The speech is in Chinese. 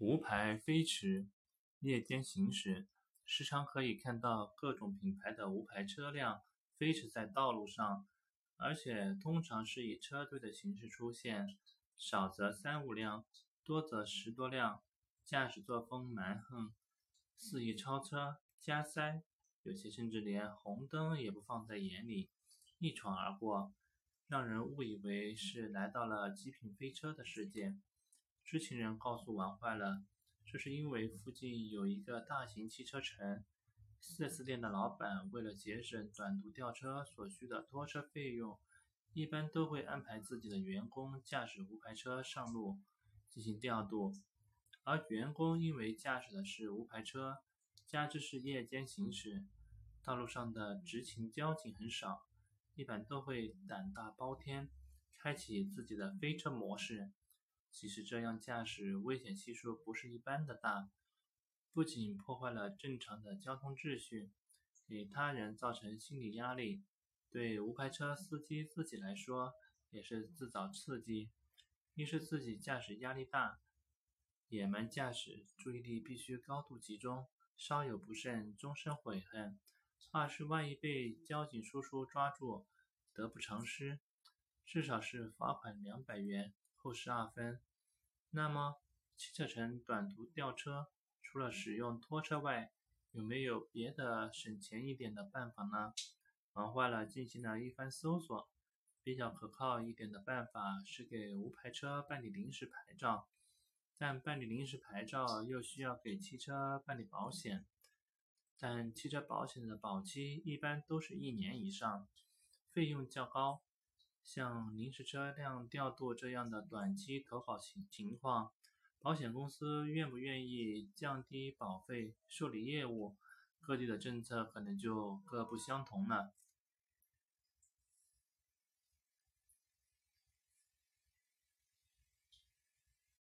无牌飞驰，夜间行驶，时常可以看到各种品牌的无牌车辆飞驰在道路上，而且通常是以车队的形式出现，少则三五辆，多则十多辆，驾驶作风蛮横，肆意超车、加塞，有些甚至连红灯也不放在眼里，一闯而过，让人误以为是来到了极品飞车的世界。知情人告诉玩坏了，这是因为附近有一个大型汽车城，4S 店的老板为了节省短途吊车所需的拖车费用，一般都会安排自己的员工驾驶无牌车上路进行调度。而员工因为驾驶的是无牌车，加之是夜间行驶，道路上的执勤交警很少，一般都会胆大包天，开启自己的飞车模式。其实这样驾驶危险系数不是一般的大，不仅破坏了正常的交通秩序，给他人造成心理压力，对无牌车司机自己来说也是自找刺激。一是自己驾驶压力大，野蛮驾驶，注意力必须高度集中，稍有不慎终身悔恨；二是万一被交警叔叔抓住，得不偿失，至少是罚款两百元。扣十二分。那么，汽车城短途吊车除了使用拖车外，有没有别的省钱一点的办法呢？忙坏了进行了一番搜索，比较可靠一点的办法是给无牌车办理临时牌照，但办理临时牌照又需要给汽车办理保险，但汽车保险的保期一般都是一年以上，费用较高。像临时车辆调度这样的短期投保情情况，保险公司愿不愿意降低保费受理业务，各地的政策可能就各不相同了。